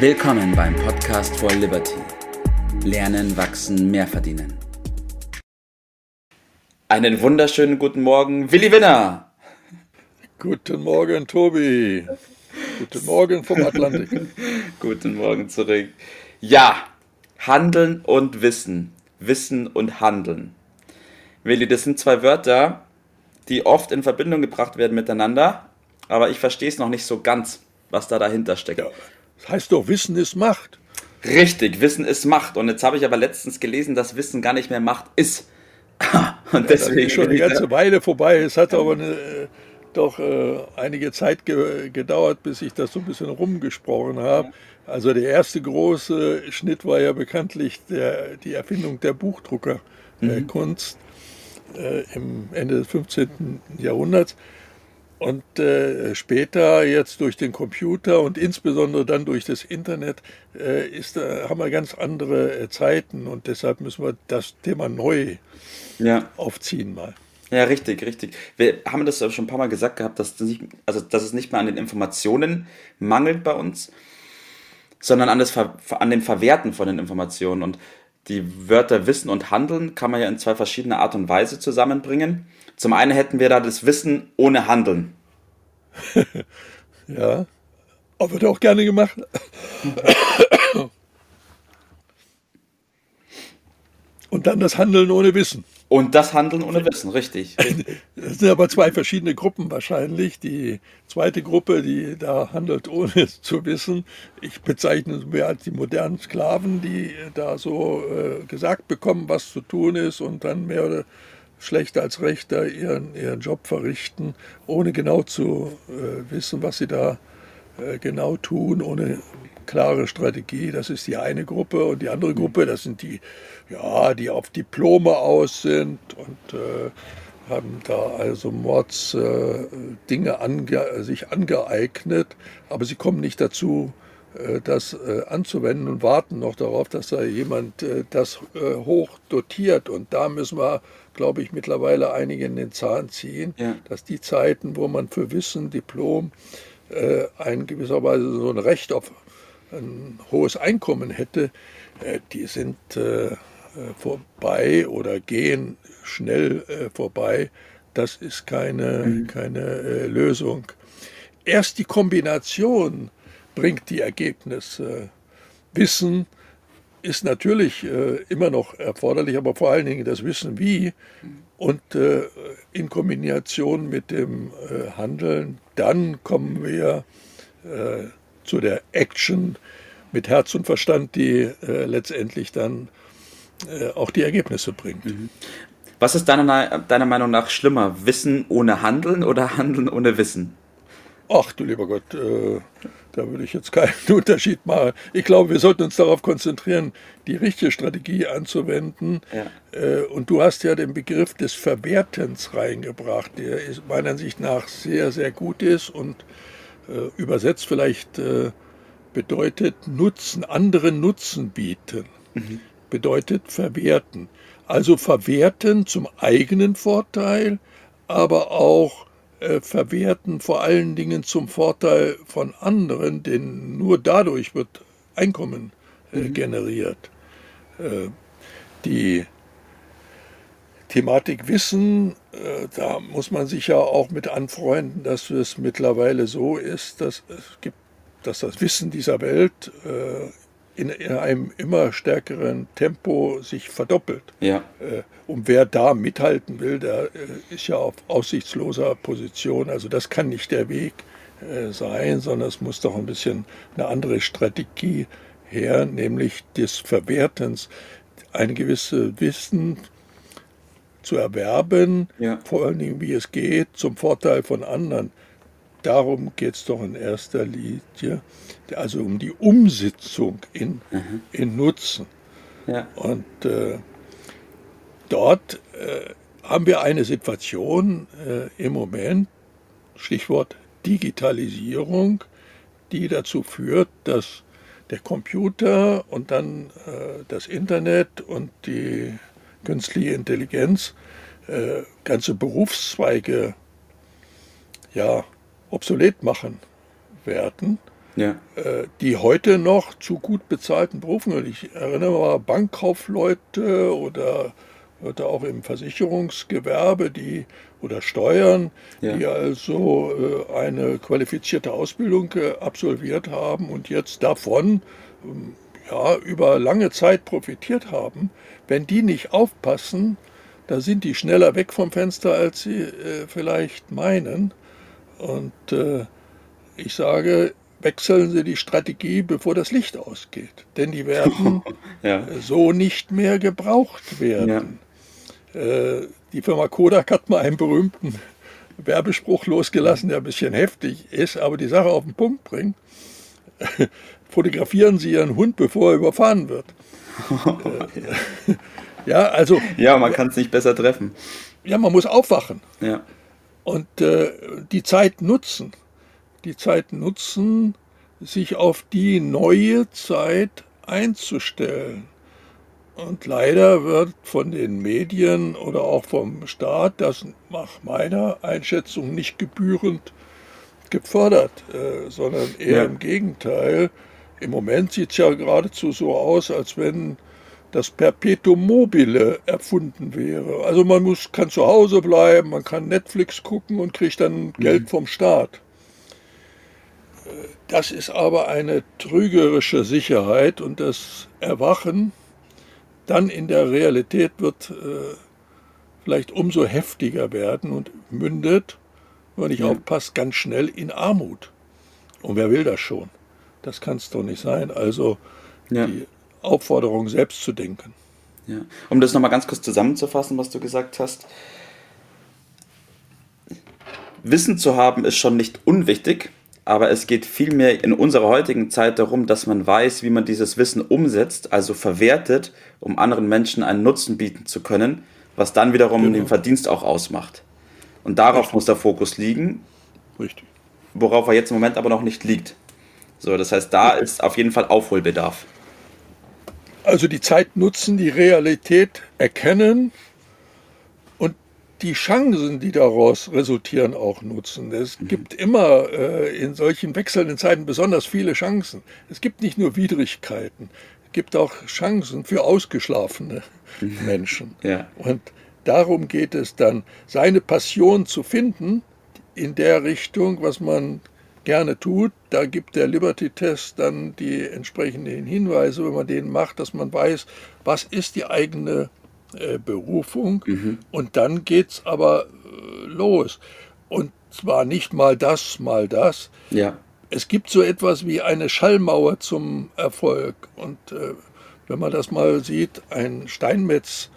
Willkommen beim Podcast for Liberty. Lernen, wachsen, mehr verdienen. Einen wunderschönen guten Morgen, Willi Winner. Guten Morgen, Tobi. Guten Morgen vom Atlantik. guten Morgen zurück. Ja, Handeln und Wissen. Wissen und Handeln. Willi, das sind zwei Wörter, die oft in Verbindung gebracht werden miteinander, aber ich verstehe es noch nicht so ganz, was da dahinter steckt. Ja, das heißt doch, Wissen ist Macht. Richtig, Wissen ist Macht. Und jetzt habe ich aber letztens gelesen, dass Wissen gar nicht mehr Macht ist. Und deswegen ja, das ist schon eine ganze Weile vorbei. Es hat aber eine, äh, doch äh, einige Zeit ge gedauert, bis ich das so ein bisschen rumgesprochen habe. Also der erste große Schnitt war ja bekanntlich der, die Erfindung der Buchdruckerkunst mhm. äh, im Ende des 15. Jahrhunderts. Und äh, später jetzt durch den Computer und insbesondere dann durch das Internet äh, ist, äh, haben wir ganz andere äh, Zeiten und deshalb müssen wir das Thema neu ja. aufziehen mal. Ja, richtig, richtig. Wir haben das schon ein paar Mal gesagt gehabt, dass, nicht, also, dass es nicht mehr an den Informationen mangelt bei uns, sondern an, das an dem Verwerten von den Informationen. Und die Wörter Wissen und Handeln kann man ja in zwei verschiedene Art und Weise zusammenbringen. Zum einen hätten wir da das Wissen ohne Handeln. ja, aber wird auch gerne gemacht. Und dann das Handeln ohne Wissen. Und das Handeln ohne Wissen, richtig. Das sind aber zwei verschiedene Gruppen wahrscheinlich. Die zweite Gruppe, die da handelt ohne zu wissen, ich bezeichne es mehr als die modernen Sklaven, die da so äh, gesagt bekommen, was zu tun ist und dann mehr oder schlechter als rechter ihren, ihren Job verrichten, ohne genau zu äh, wissen, was sie da äh, genau tun, ohne klare Strategie. Das ist die eine Gruppe. Und die andere Gruppe, das sind die, ja, die auf Diplome aus sind und äh, haben da also Mords äh, Dinge ange sich angeeignet, aber sie kommen nicht dazu, äh, das äh, anzuwenden und warten noch darauf, dass da jemand äh, das hoch dotiert. Und da müssen wir, glaube ich, mittlerweile einige in den Zahn ziehen, ja. dass die Zeiten, wo man für Wissen, Diplom, ein gewisserweise so ein Recht auf ein hohes Einkommen hätte, die sind vorbei oder gehen schnell vorbei. Das ist keine, mhm. keine Lösung. Erst die Kombination bringt die Ergebnisse. Wissen ist natürlich äh, immer noch erforderlich, aber vor allen Dingen das Wissen wie und äh, in Kombination mit dem äh, Handeln, dann kommen wir äh, zu der Action mit Herz und Verstand, die äh, letztendlich dann äh, auch die Ergebnisse bringt. Mhm. Was ist deiner, deiner Meinung nach schlimmer? Wissen ohne Handeln oder Handeln ohne Wissen? Ach du lieber Gott, äh, da würde ich jetzt keinen Unterschied machen. Ich glaube, wir sollten uns darauf konzentrieren, die richtige Strategie anzuwenden. Ja. Äh, und du hast ja den Begriff des Verwertens reingebracht, der ist, meiner Ansicht nach sehr, sehr gut ist und übersetzt vielleicht äh, bedeutet Nutzen, anderen Nutzen bieten. Mhm. Bedeutet verwerten. Also verwerten zum eigenen Vorteil, aber auch äh, verwerten, vor allen Dingen zum Vorteil von anderen, denn nur dadurch wird Einkommen äh, mhm. generiert. Äh, die Thematik Wissen, äh, da muss man sich ja auch mit anfreunden, dass es mittlerweile so ist, dass es gibt, dass das Wissen dieser Welt äh, in, in einem immer stärkeren Tempo sich verdoppelt. Ja. Äh, und wer da mithalten will, der ist ja auf aussichtsloser Position. Also das kann nicht der Weg sein, sondern es muss doch ein bisschen eine andere Strategie her, nämlich des Verwertens, ein gewisses Wissen zu erwerben, ja. vor allen Dingen wie es geht, zum Vorteil von anderen darum geht es doch in erster Linie, also um die Umsetzung in, mhm. in Nutzen. Ja. Und äh, dort äh, haben wir eine Situation äh, im Moment, Stichwort Digitalisierung, die dazu führt, dass der Computer und dann äh, das Internet und die künstliche Intelligenz äh, ganze Berufszweige ja, obsolet machen werden. ja. äh, die heute noch zu gut bezahlten Berufen, und ich erinnere mal Bankkaufleute oder Leute auch im Versicherungsgewerbe, die oder Steuern, Ja. die also äh, eine qualifizierte Ausbildung äh, absolviert haben und jetzt davon ähm, ja, über lange Zeit profitiert haben. Wenn die nicht aufpassen, da sind die schneller weg vom Fenster, als sie äh, vielleicht meinen. Und äh, ich sage, wechseln Sie die Strategie, bevor das Licht ausgeht. Denn die werden Ja. so nicht mehr gebraucht werden. Äh, die Firma Kodak hat mal einen berühmten Werbespruch losgelassen, der ein bisschen heftig ist, aber die Sache auf den Punkt bringt. Fotografieren Sie Ihren Hund, bevor er überfahren wird. Ja, also, ja, man kann es nicht besser treffen. ja, man muss aufwachen Ja. und äh, die Zeit nutzen. Die Zeit nutzen, sich auf die neue Zeit einzustellen. Und leider wird von den Medien oder auch vom Staat das nach meiner Einschätzung nicht gebührend gefördert, äh, sondern eher Ja. im Gegenteil. Im Moment sieht es ja geradezu so aus, als wenn das Perpetuum mobile erfunden wäre. Also man muss, kann zu Hause bleiben, man kann Netflix gucken und kriegt dann Geld vom Staat. Äh, Das ist aber eine trügerische Sicherheit und das Erwachen dann in der Realität wird äh, vielleicht umso heftiger werden und mündet, wenn man nicht Ja. aufpasst, ganz schnell in Armut. Und wer will das schon? Das kann es doch nicht sein. Also Ja. die Aufforderung, selbst zu denken. Ja. Um das nochmal ganz kurz zusammenzufassen, was du gesagt hast. Wissen zu haben ist schon nicht unwichtig, aber es geht vielmehr in unserer heutigen Zeit darum, dass man weiß, wie man dieses Wissen umsetzt, also verwertet, um anderen Menschen einen Nutzen bieten zu können, was dann wiederum Genau. den Verdienst auch ausmacht. Und darauf muss der Fokus liegen, Richtig. worauf er jetzt im Moment aber noch nicht liegt. So, das heißt, da ist auf jeden Fall Aufholbedarf. Also die Zeit nutzen, die Realität erkennen und die Chancen, die daraus resultieren, auch nutzen. Es gibt immer äh, in solchen wechselnden Zeiten besonders viele Chancen. Es gibt nicht nur Widrigkeiten, es gibt auch Chancen für ausgeschlafene Menschen. Ja. Und darum geht es dann, seine Passion zu finden in der Richtung, was man gerne tut. Da gibt der Liberty-Test dann die entsprechenden Hinweise, wenn man den macht, dass man weiß, was ist die eigene äh, Berufung. Und dann geht es aber äh, los. Und zwar nicht mal das, mal das. Ja. Es gibt so etwas wie eine Schallmauer zum Erfolg. Und äh, wenn man das mal sieht, ein Steinmetz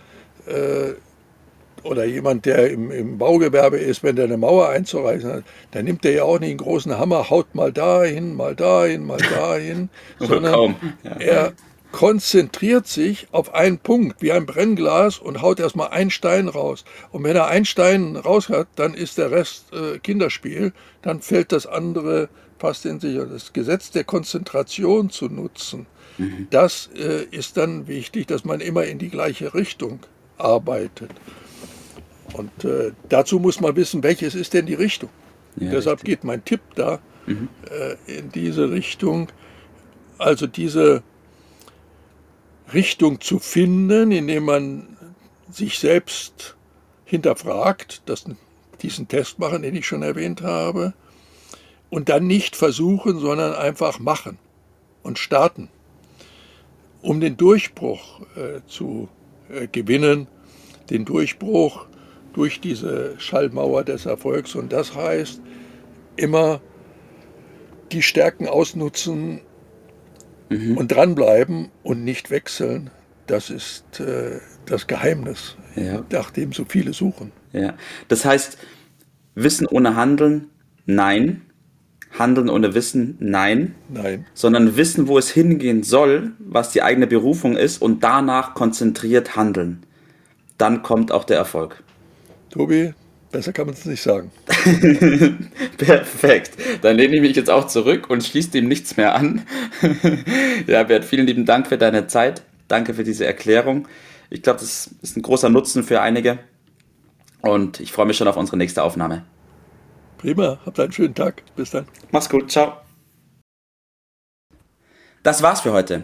äh, oder jemand, der im, im Baugewerbe ist, wenn der eine Mauer einzureißen hat, dann nimmt der ja auch nicht einen großen Hammer, haut mal dahin, mal dahin, mal dahin, sondern kaum, ja. er konzentriert sich auf einen Punkt, wie ein Brennglas und haut erstmal einen Stein raus. Und wenn er einen Stein raus hat, dann ist der Rest äh, Kinderspiel, dann fällt das andere fast in sich. Das Gesetz der Konzentration zu nutzen, das äh, ist dann wichtig, dass man immer in die gleiche Richtung arbeitet. Und äh, dazu muss man wissen, welches ist denn die Richtung. Ja, Deshalb richtig. geht mein Tipp da äh, in diese Richtung. Also diese Richtung zu finden, indem man sich selbst hinterfragt, das, diesen Test machen, den ich schon erwähnt habe, und dann nicht versuchen, sondern einfach machen und starten, um den Durchbruch äh, zu äh, gewinnen, den Durchbruch durch diese Schallmauer des Erfolgs. Und das heißt, immer die Stärken ausnutzen und dranbleiben und nicht wechseln. Das ist äh, das Geheimnis, Ja. nach dem so viele suchen. Ja. Das heißt, Wissen ohne Handeln, nein. Handeln ohne Wissen, nein. Nein, Sondern wissen, wo es hingehen soll, was die eigene Berufung ist und danach konzentriert handeln. Dann kommt auch der Erfolg. Tobi, besser kann man es nicht sagen. Perfekt. Dann lehne ich mich jetzt auch zurück und schließe dem nichts mehr an. ja, Bert, vielen lieben Dank für deine Zeit. Danke für diese Erklärung. Ich glaube, das ist ein großer Nutzen für einige. Und ich freue mich schon auf unsere nächste Aufnahme. Prima, habt einen schönen Tag. Bis dann. Mach's gut. Ciao. Das war's für heute.